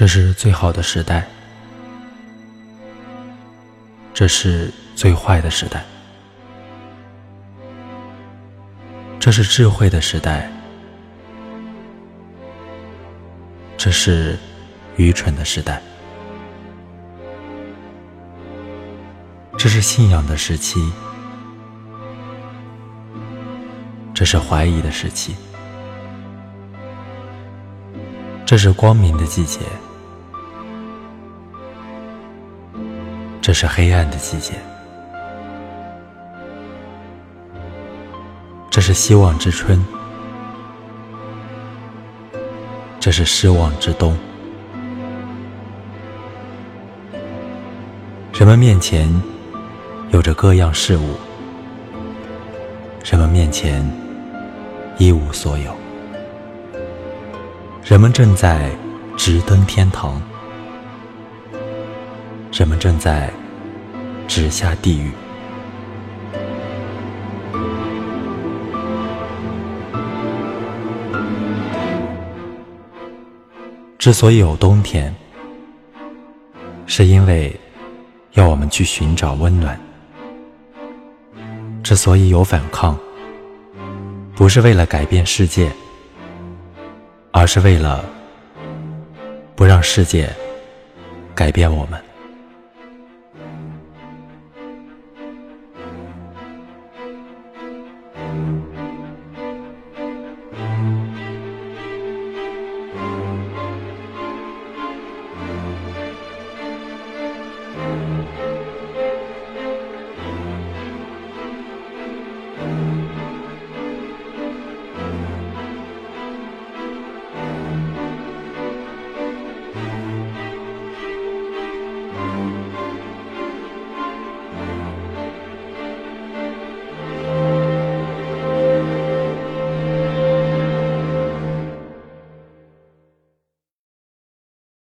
这是最好的时代，这是最坏的时代，这是智慧的时代，这是愚蠢的时代，这是信仰的时期，这是怀疑的时期，这是光明的季节。这是黑暗的季节，这是希望之春，这是失望之冬。人们面前有着各样事物，人们面前一无所有，人们正在直登天堂。人们正在直下地狱。之所以有冬天，是因为要我们去寻找温暖；之所以有反抗，不是为了改变世界，而是为了不让世界改变我们。